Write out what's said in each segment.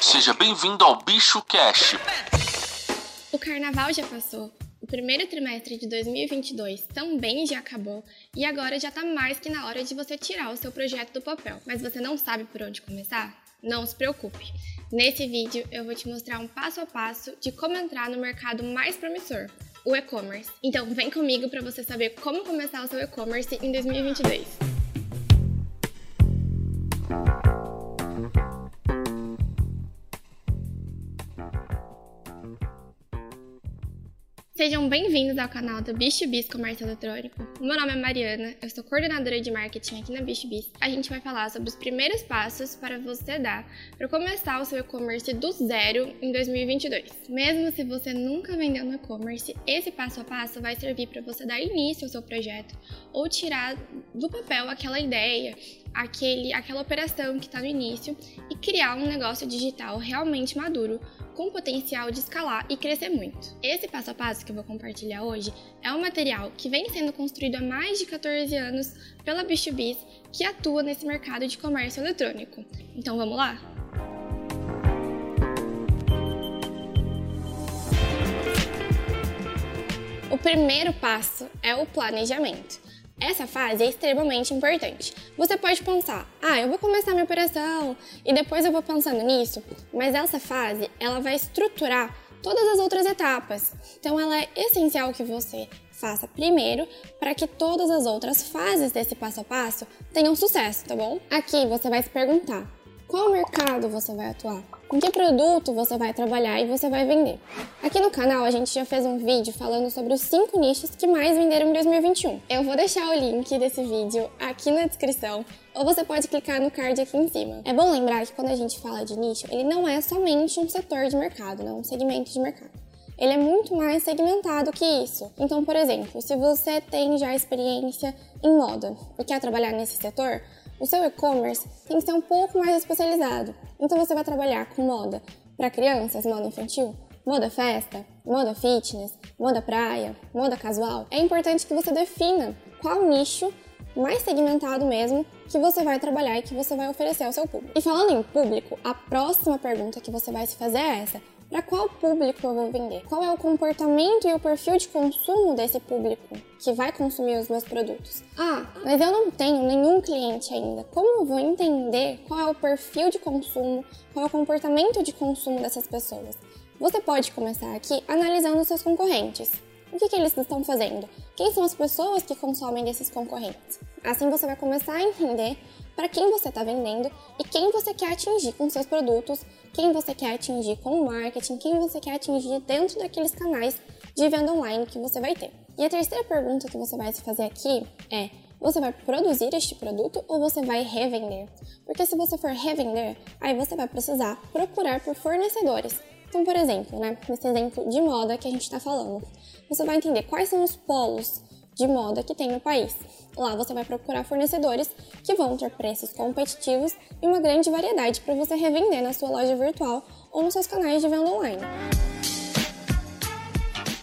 Seja bem-vindo ao Bicho Cash. O carnaval já passou, o primeiro trimestre de 2022 também já acabou e agora já tá mais que na hora de você tirar o seu projeto do papel. Mas você não sabe por onde começar? Não se preocupe. Nesse vídeo eu vou te mostrar um passo a passo de como entrar no mercado mais promissor, o e-commerce. Então vem comigo para você saber como começar o seu e-commerce em 2022. Sejam bem-vindos ao canal do Bicho Bis Comércio Eletrônico. Meu nome é Mariana, eu sou coordenadora de marketing aqui na Bicho Bis. A gente vai falar sobre os primeiros passos para você dar para começar o seu e-commerce do zero em 2022. Mesmo se você nunca vendeu no e-commerce, esse passo a passo vai servir para você dar início ao seu projeto ou tirar do papel aquela ideia, aquele, aquela operação que está no início e criar um negócio digital realmente maduro com potencial de escalar e crescer muito. Esse passo a passo que eu vou compartilhar hoje é um material que vem sendo construído há mais de 14 anos pela B2Bis, que atua nesse mercado de comércio eletrônico. Então vamos lá? O primeiro passo é o planejamento. Essa fase é extremamente importante. Você pode pensar, ah, eu vou começar minha operação e depois eu vou pensando nisso, mas essa fase ela vai estruturar todas as outras etapas. Então ela é essencial que você faça primeiro para que todas as outras fases desse passo a passo tenham sucesso, tá bom? Aqui você vai se perguntar: qual mercado você vai atuar? Com que produto você vai trabalhar e você vai vender? Aqui no canal a gente já fez um vídeo falando sobre os 5 nichos que mais venderam em 2021. Eu vou deixar o link desse vídeo aqui na descrição ou você pode clicar no card aqui em cima. É bom lembrar que quando a gente fala de nicho, ele não é somente um setor de mercado, não um segmento de mercado ele é muito mais segmentado que isso. Então, por exemplo, se você tem já experiência em moda e quer trabalhar nesse setor, o seu e-commerce tem que ser um pouco mais especializado. Então você vai trabalhar com moda para crianças, moda infantil, moda festa, moda fitness, moda praia, moda casual. É importante que você defina qual nicho mais segmentado mesmo que você vai trabalhar e que você vai oferecer ao seu público. E falando em público, a próxima pergunta que você vai se fazer é essa: para qual público eu vou vender? Qual é o comportamento e o perfil de consumo desse público que vai consumir os meus produtos? Ah, mas eu não tenho nenhum cliente ainda. Como eu vou entender qual é o perfil de consumo, qual é o comportamento de consumo dessas pessoas? Você pode começar aqui analisando seus concorrentes. O que, que eles estão fazendo? Quem são as pessoas que consomem desses concorrentes? Assim você vai começar a entender para quem você está vendendo e quem você quer atingir com seus produtos, quem você quer atingir com o marketing, quem você quer atingir dentro daqueles canais de venda online que você vai ter. E a terceira pergunta que você vai se fazer aqui é: você vai produzir este produto ou você vai revender? Porque se você for revender, aí você vai precisar procurar por fornecedores. Então, por exemplo, né, nesse exemplo de moda que a gente está falando, você vai entender quais são os polos de moda que tem no país. Lá você vai procurar fornecedores que vão ter preços competitivos e uma grande variedade para você revender na sua loja virtual ou nos seus canais de venda online.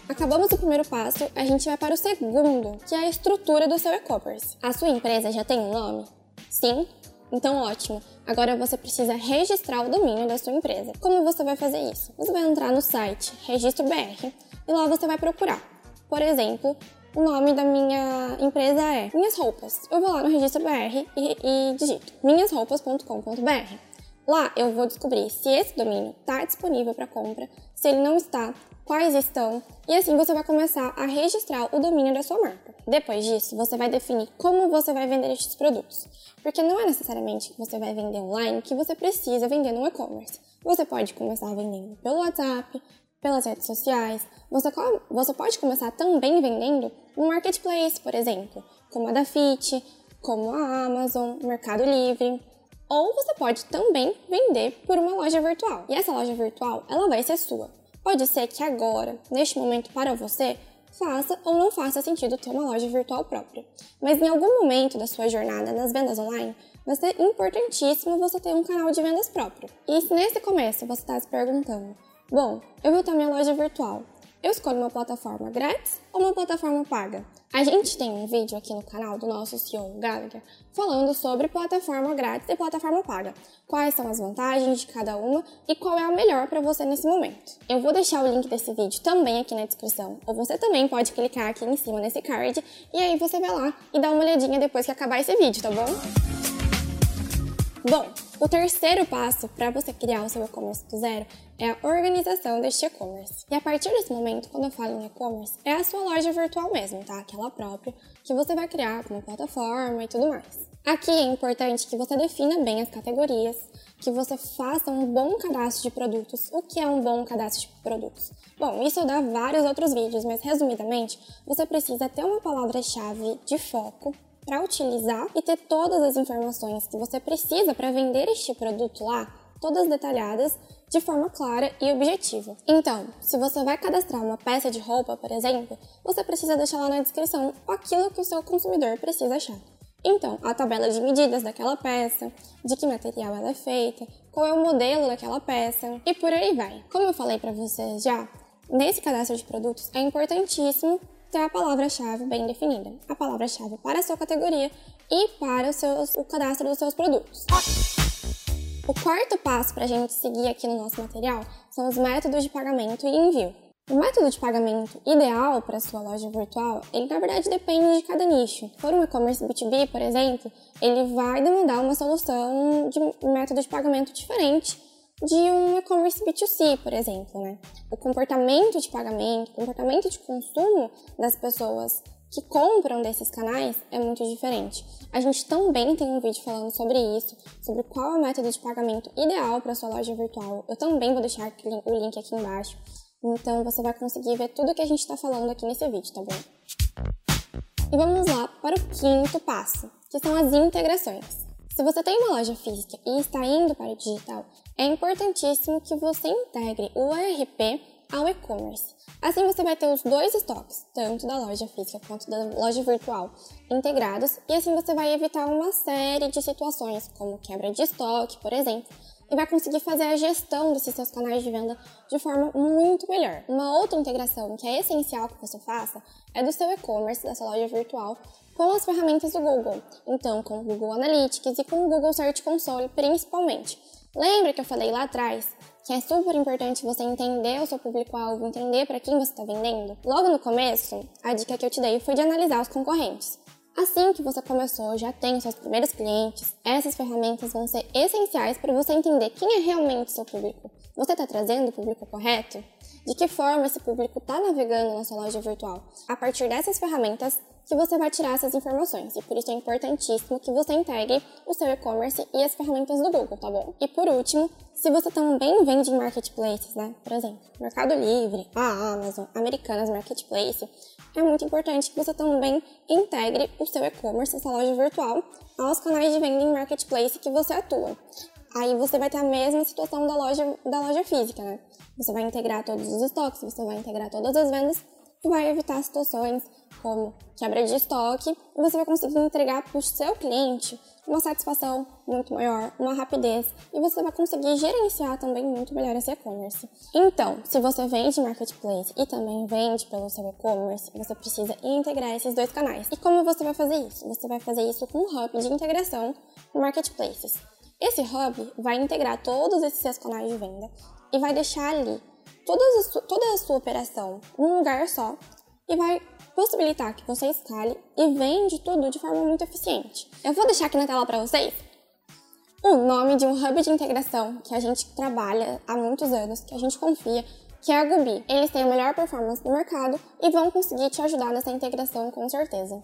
Acabamos o primeiro passo, a gente vai para o segundo, que é a estrutura do seu e-commerce. A sua empresa já tem um nome? Sim? Então ótimo. Agora você precisa registrar o domínio da sua empresa. Como você vai fazer isso? Você vai entrar no site Registro BR e lá você vai procurar. Por exemplo, o nome da minha empresa é Minhas Roupas. Eu vou lá no registro BR e, e digito minhasroupas.com.br. Lá eu vou descobrir se esse domínio está disponível para compra, se ele não está, quais estão, e assim você vai começar a registrar o domínio da sua marca. Depois disso, você vai definir como você vai vender estes produtos, porque não é necessariamente que você vai vender online que você precisa vender no e-commerce. Você pode começar vendendo pelo WhatsApp, pelas redes sociais. Você, você pode começar também vendendo no marketplace, por exemplo, como a da Fit, como a Amazon, Mercado Livre. Ou você pode também vender por uma loja virtual. E essa loja virtual, ela vai ser sua. Pode ser que agora, neste momento para você, faça ou não faça sentido ter uma loja virtual própria. Mas em algum momento da sua jornada nas vendas online, vai ser importantíssimo você ter um canal de vendas próprio. E se nesse começo você está se perguntando, Bom, eu vou ter minha loja virtual. Eu escolho uma plataforma grátis ou uma plataforma paga? A gente tem um vídeo aqui no canal do nosso CEO Gallagher falando sobre plataforma grátis e plataforma paga. Quais são as vantagens de cada uma e qual é a melhor para você nesse momento. Eu vou deixar o link desse vídeo também aqui na descrição, ou você também pode clicar aqui em cima nesse card e aí você vai lá e dá uma olhadinha depois que acabar esse vídeo, tá bom? Bom, o terceiro passo para você criar o seu e-commerce do zero é a organização deste e-commerce. E a partir desse momento, quando eu falo em e-commerce, é a sua loja virtual mesmo, tá? Aquela própria que você vai criar como plataforma e tudo mais. Aqui é importante que você defina bem as categorias, que você faça um bom cadastro de produtos. O que é um bom cadastro de produtos? Bom, isso dá vários outros vídeos, mas resumidamente, você precisa ter uma palavra-chave de foco para utilizar e ter todas as informações que você precisa para vender este produto lá, todas detalhadas de forma clara e objetiva. Então, se você vai cadastrar uma peça de roupa, por exemplo, você precisa deixar lá na descrição aquilo que o seu consumidor precisa achar. Então, a tabela de medidas daquela peça, de que material ela é feita, qual é o modelo daquela peça e por aí vai. Como eu falei para vocês já, nesse cadastro de produtos é importantíssimo ter a palavra-chave bem definida. A palavra-chave para a sua categoria e para seus, o cadastro dos seus produtos. O quarto passo para a gente seguir aqui no nosso material são os métodos de pagamento e envio. O método de pagamento ideal para a sua loja virtual, ele na verdade depende de cada nicho. For um e-commerce B2B, por exemplo, ele vai demandar uma solução de método de pagamento diferente de um e-commerce B2C, por exemplo, né? O comportamento de pagamento, o comportamento de consumo das pessoas que compram desses canais é muito diferente. A gente também tem um vídeo falando sobre isso, sobre qual é o método de pagamento ideal para sua loja virtual. Eu também vou deixar o link aqui embaixo. Então você vai conseguir ver tudo que a gente está falando aqui nesse vídeo, tá bom? E vamos lá para o quinto passo, que são as integrações. Se você tem uma loja física e está indo para o digital, é importantíssimo que você integre o ERP ao e-commerce. Assim você vai ter os dois estoques, tanto da loja física quanto da loja virtual, integrados, e assim você vai evitar uma série de situações, como quebra de estoque, por exemplo, e vai conseguir fazer a gestão desses seus canais de venda de forma muito melhor. Uma outra integração que é essencial que você faça é do seu e-commerce, da sua loja virtual, com as ferramentas do Google. Então, com o Google Analytics e com o Google Search Console, principalmente. Lembra que eu falei lá atrás que é super importante você entender o seu público-alvo, entender para quem você está vendendo? Logo no começo, a dica que eu te dei foi de analisar os concorrentes. Assim que você começou, já tem seus primeiros clientes, essas ferramentas vão ser essenciais para você entender quem é realmente seu público. Você está trazendo o público correto? De que forma esse público está navegando na sua loja virtual? A partir dessas ferramentas, que você vai tirar essas informações. E por isso é importantíssimo que você integre o seu e-commerce e as ferramentas do Google, tá bom? E por último, se você também vende em marketplaces, né? Por exemplo, Mercado Livre, a Amazon, Americanas Marketplace, é muito importante que você também integre o seu e-commerce, essa loja virtual, aos canais de venda em marketplace que você atua. Aí você vai ter a mesma situação da loja, da loja física, né? Você vai integrar todos os estoques, você vai integrar todas as vendas e vai evitar situações como quebra de estoque e você vai conseguir entregar para o seu cliente uma satisfação muito maior, uma rapidez e você vai conseguir gerenciar também muito melhor esse e-commerce. Então, se você vende marketplace e também vende pelo seu e-commerce, você precisa integrar esses dois canais. E como você vai fazer isso? Você vai fazer isso com um hub de integração marketplaces. Esse hub vai integrar todos esses seus canais de venda e vai deixar ali toda a, toda a sua operação num lugar só e vai possibilitar que você escale e vende tudo de forma muito eficiente. Eu vou deixar aqui na tela para vocês o nome de um hub de integração que a gente trabalha há muitos anos, que a gente confia, que é a Gubi. Eles têm a melhor performance do mercado e vão conseguir te ajudar nessa integração com certeza.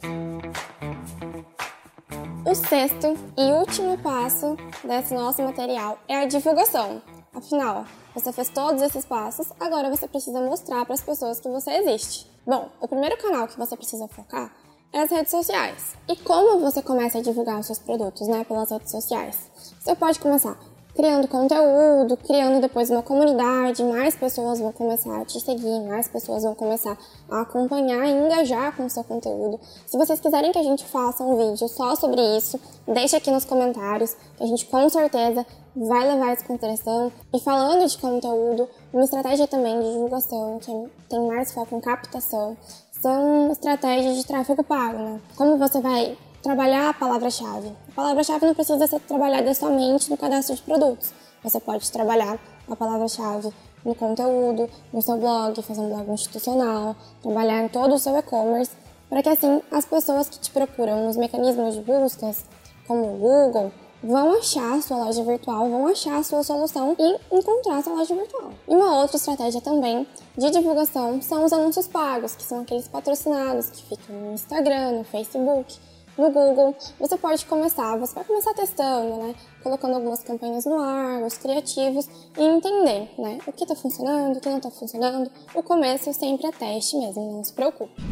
O sexto e último passo desse nosso material é a divulgação. Afinal, você fez todos esses passos, agora você precisa mostrar para as pessoas que você existe. Bom, o primeiro canal que você precisa focar é as redes sociais. E como você começa a divulgar os seus produtos, né, pelas redes sociais? Você pode começar criando conteúdo, criando depois uma comunidade, mais pessoas vão começar a te seguir, mais pessoas vão começar a acompanhar e engajar com o seu conteúdo. Se vocês quiserem que a gente faça um vídeo só sobre isso, deixe aqui nos comentários, que a gente com certeza vai levar isso em consideração. E falando de conteúdo, uma estratégia também de divulgação, que tem mais foco em captação, são estratégias de tráfego pago, né? Como você vai trabalhar a palavra-chave. A palavra-chave não precisa ser trabalhada somente no cadastro de produtos. Você pode trabalhar a palavra-chave no conteúdo, no seu blog, fazer um blog institucional, trabalhar em todo o seu e-commerce, para que assim as pessoas que te procuram nos mecanismos de buscas, como o Google, vão achar a sua loja virtual, vão achar a sua solução e encontrar a sua loja virtual. E uma outra estratégia também de divulgação são os anúncios pagos, que são aqueles patrocinados que ficam no Instagram, no Facebook no Google, você pode começar, você vai começar testando, né? Colocando algumas campanhas no ar, os criativos e entender, né? O que está funcionando, o que não está funcionando. O começo sempre é teste mesmo, não se preocupe.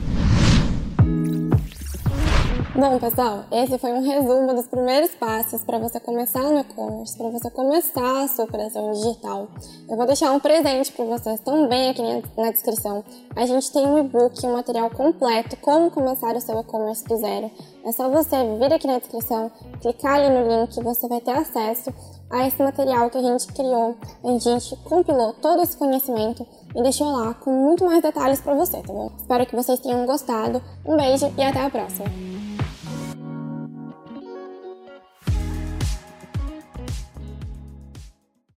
Bom, pessoal, esse foi um resumo dos primeiros passos para você começar no e-commerce, para você começar a sua operação digital. Eu vou deixar um presente para vocês também aqui na descrição. A gente tem um e-book, um material completo, como começar o seu e-commerce do zero. É só você vir aqui na descrição, clicar ali no link, você vai ter acesso a esse material que a gente criou. A gente compilou todo esse conhecimento e deixou lá com muito mais detalhes para você, tá bom? Espero que vocês tenham gostado. Um beijo e até a próxima!